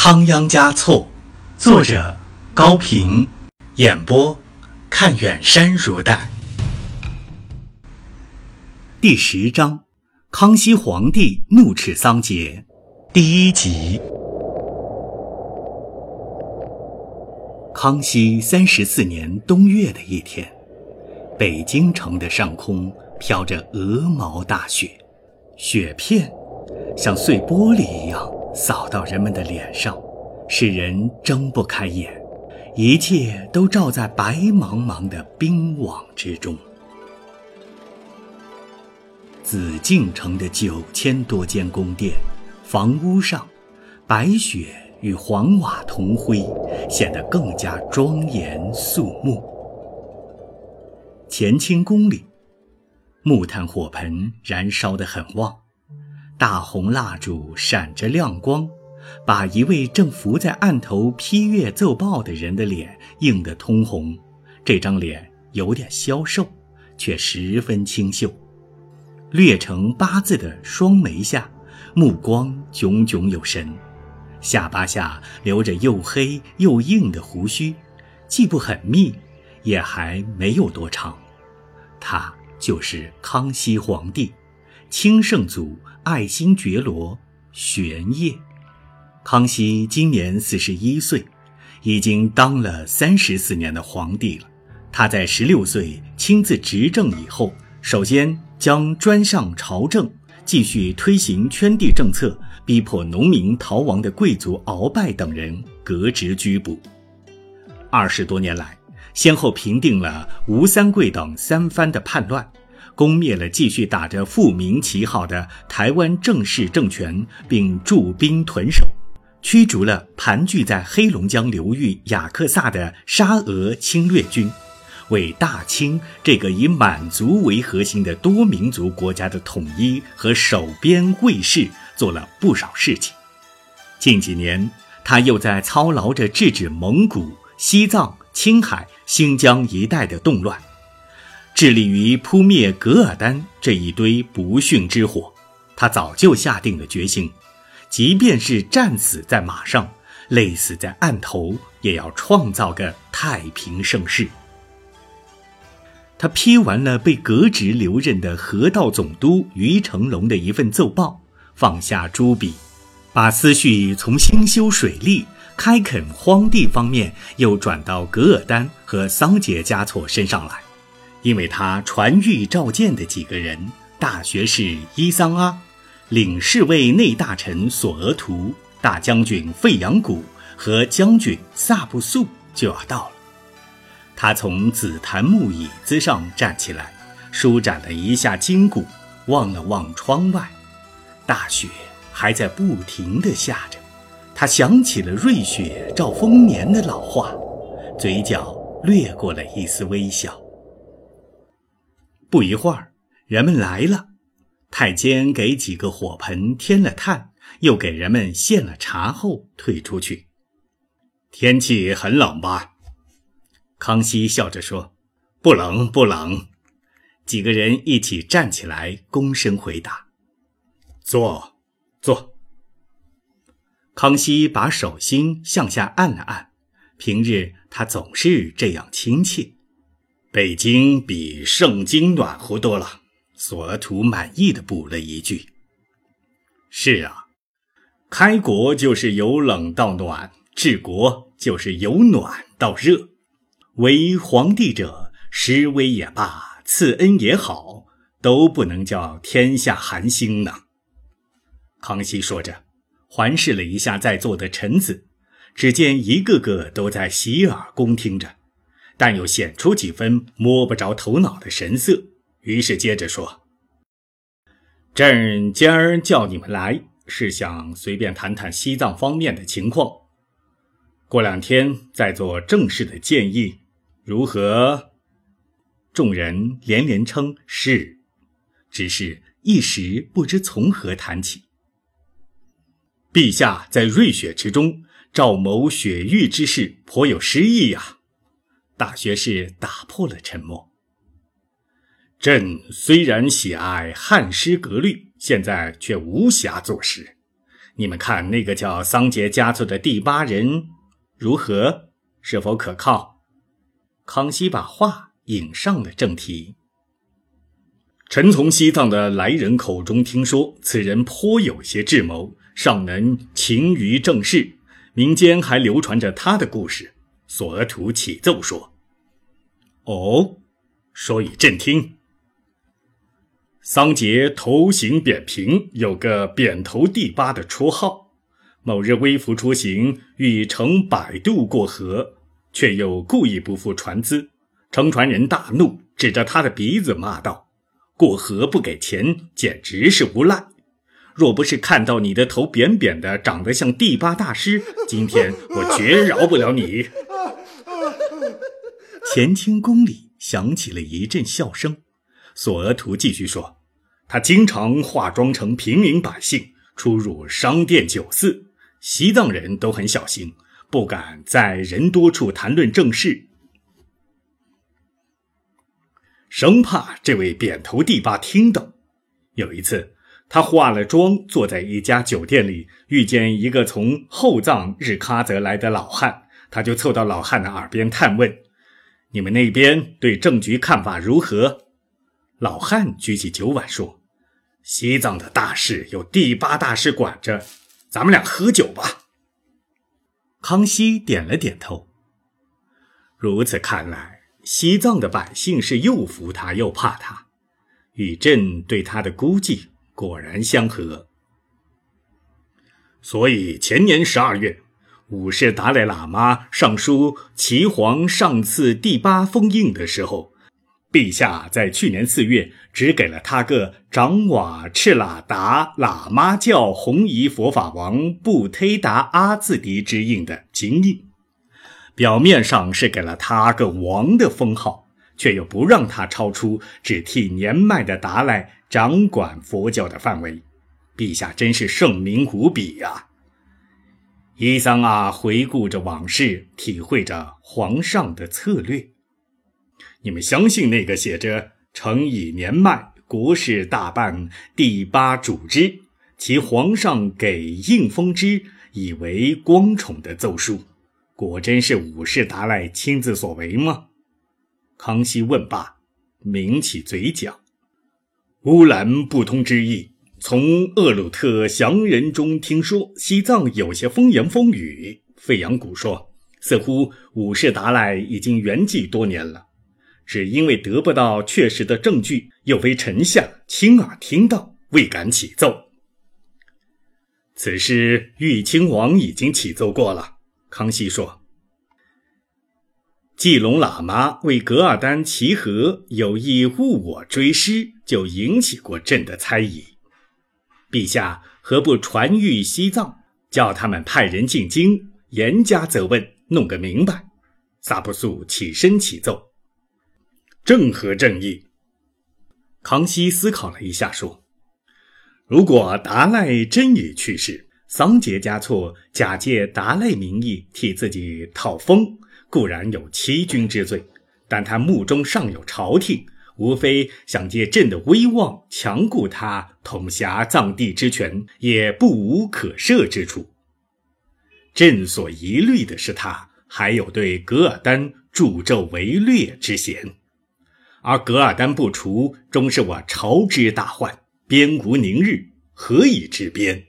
仓央嘉措，作者高平，演播看远山如黛。第十章：康熙皇帝怒斥桑杰，第一集。康熙三十四年冬月的一天，北京城的上空飘着鹅毛大雪，雪片像碎玻璃一样扫到人们的脸上，使人睁不开眼，一切都罩在白茫茫的冰网之中。紫禁城的九千多间宫殿、房屋上，白雪。与黄瓦同辉，显得更加庄严肃穆。乾清宫里，木炭火盆燃烧得很旺，大红蜡烛闪着亮光，把一位正伏在案头批阅奏报的人的脸映得通红。这张脸有点消瘦，却十分清秀，略成八字的双眉下，目光炯炯有神。下巴下留着又黑又硬的胡须，既不很密，也还没有多长。他就是康熙皇帝，清圣祖爱新觉罗玄烨。康熙今年四十一岁，已经当了三十四年的皇帝了。他在十六岁亲自执政以后，首先将专上朝政。继续推行圈地政策，逼迫农民逃亡的贵族鳌拜等人革职拘捕。二十多年来，先后平定了吴三桂等三藩的叛乱，攻灭了继续打着复明旗号的台湾正式政权，并驻兵屯守，驱逐了盘踞在黑龙江流域雅克萨的沙俄侵略军。为大清这个以满族为核心的多民族国家的统一和守边卫士做了不少事情。近几年，他又在操劳着制止蒙古、西藏、青海、新疆一带的动乱，致力于扑灭噶尔丹这一堆不驯之火。他早就下定了决心，即便是战死在马上，累死在案头，也要创造个太平盛世。他批完了被革职留任的河道总督于成龙的一份奏报，放下朱笔，把思绪从兴修水利、开垦荒地方面又转到噶尔丹和桑杰嘉措身上来，因为他传谕召见的几个人，大学士伊桑阿、领侍卫内大臣索额图、大将军费扬古和将军萨布素就要到了。他从紫檀木椅子上站起来，舒展了一下筋骨，望了望窗外，大雪还在不停地下着。他想起了“瑞雪兆丰年”的老话，嘴角掠过了一丝微笑。不一会儿，人们来了，太监给几个火盆添了炭，又给人们献了茶后退出去。天气很冷吧？康熙笑着说：“不冷，不冷。”几个人一起站起来，躬身回答：“坐，坐。”康熙把手心向下按了按，平日他总是这样亲切。北京比盛京暖和多了。索额图满意的补了一句：“是啊，开国就是由冷到暖，治国就是由暖到热。”为皇帝者，施威也罢，赐恩也好，都不能叫天下寒心呢。康熙说着，环视了一下在座的臣子，只见一个个都在洗耳恭听着，但又显出几分摸不着头脑的神色。于是接着说：“朕今儿叫你们来，是想随便谈谈西藏方面的情况，过两天再做正式的建议。”如何？众人连连称是，只是一时不知从何谈起。陛下在瑞雪之中召谋雪域之事，颇有诗意呀。大学士打破了沉默。朕虽然喜爱汉诗格律，现在却无暇作诗。你们看那个叫桑杰嘉措的第八人如何？是否可靠？”康熙把话引上了正题。臣从西藏的来人口中听说，此人颇有些智谋，尚能勤于政事。民间还流传着他的故事。索额图启奏说：“哦，说与朕听。桑杰头型扁平，有个‘扁头第八’的绰号。某日微服出行，欲乘摆渡过河，却又故意不付船资。乘船人大怒，指着他的鼻子骂道。”过河不给钱，简直是无赖！若不是看到你的头扁扁的，长得像第八大师，今天我绝饶不了你。乾清宫里响起了一阵笑声。索额图继续说：“他经常化妆成平民百姓，出入商店酒肆。西藏人都很小心，不敢在人多处谈论正事。”生怕这位扁头第八听到。有一次，他化了妆，坐在一家酒店里，遇见一个从后藏日喀则来的老汉，他就凑到老汉的耳边探问：“你们那边对政局看法如何？”老汉举起酒碗说：“西藏的大事有第八大事管着，咱们俩喝酒吧。”康熙点了点头。如此看来。西藏的百姓是又服他又怕他，与朕对他的估计果然相合。所以前年十二月，五世达赖喇嘛上书齐皇上赐第八封印的时候，陛下在去年四月只给了他个长瓦赤喇达喇嘛教红衣佛法王布忒达阿字迪之印的金印。表面上是给了他个王的封号，却又不让他超出只替年迈的达赖掌管佛教的范围。陛下真是圣明无比呀！伊桑啊，回顾着往事，体会着皇上的策略。你们相信那个写着“诚以年迈，国事大办，第八主之，其皇上给应封之，以为光宠”的奏书？果真是五世达赖亲自所为吗？康熙问罢，抿起嘴角。乌兰不通之意，从厄鲁特降人中听说，西藏有些风言风语。费扬古说，似乎五世达赖已经圆寂多年了，只因为得不到确实的证据，又非臣下亲耳听到，未敢启奏。此事玉清王已经启奏过了。康熙说：“季龙喇嘛为噶尔丹齐和有意误我追师，就引起过朕的猜疑。陛下何不传谕西藏，叫他们派人进京，严加责问，弄个明白？”萨布素起身启奏：“正合正义。”康熙思考了一下，说：“如果达赖真已去世。”桑杰嘉措假借达赖名义替自己讨封，固然有欺君之罪，但他目中尚有朝廷，无非想借朕的威望强固他统辖藏地之权，也不无可赦之处。朕所疑虑的是他还有对噶尔丹助纣为虐之嫌，而噶尔丹不除，终是我朝之大患，边无宁日，何以治边？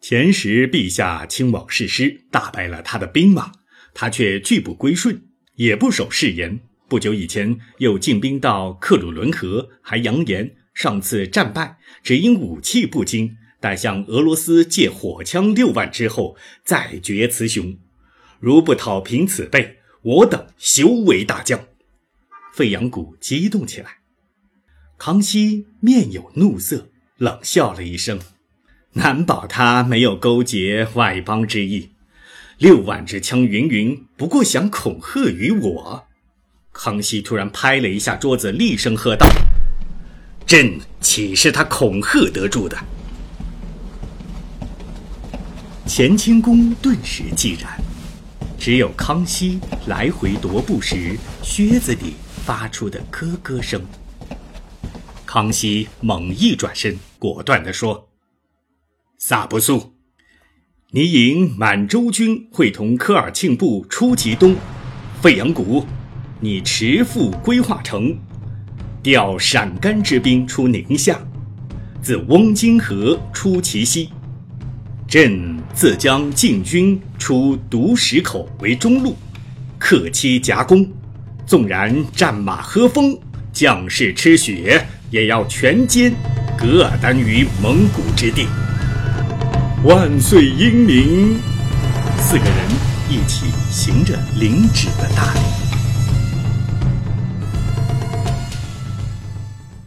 前时，陛下亲往誓师，大败了他的兵马，他却拒不归顺，也不守誓言。不久以前，又进兵到克鲁伦河，还扬言上次战败只因武器不精，待向俄罗斯借火枪六万之后再决雌雄。如不讨平此辈，我等休为大将。费扬古激动起来，康熙面有怒色，冷笑了一声。难保他没有勾结外邦之意，六万支枪云云，不过想恐吓于我。康熙突然拍了一下桌子，厉声喝道：“朕岂是他恐吓得住的？”乾清宫顿时寂然，只有康熙来回踱步时靴子里发出的咯咯声。康熙猛一转身，果断地说。萨不素，你引满洲军会同科尔沁部出其东，费扬古，你持赴归化城，调陕甘之兵出宁夏，自翁金河出其西。朕自将禁军出独石口为中路，克期夹攻。纵然战马喝风，将士吃血，也要全歼噶尔丹于蒙古之地。万岁英明！四个人一起行着领旨的大礼。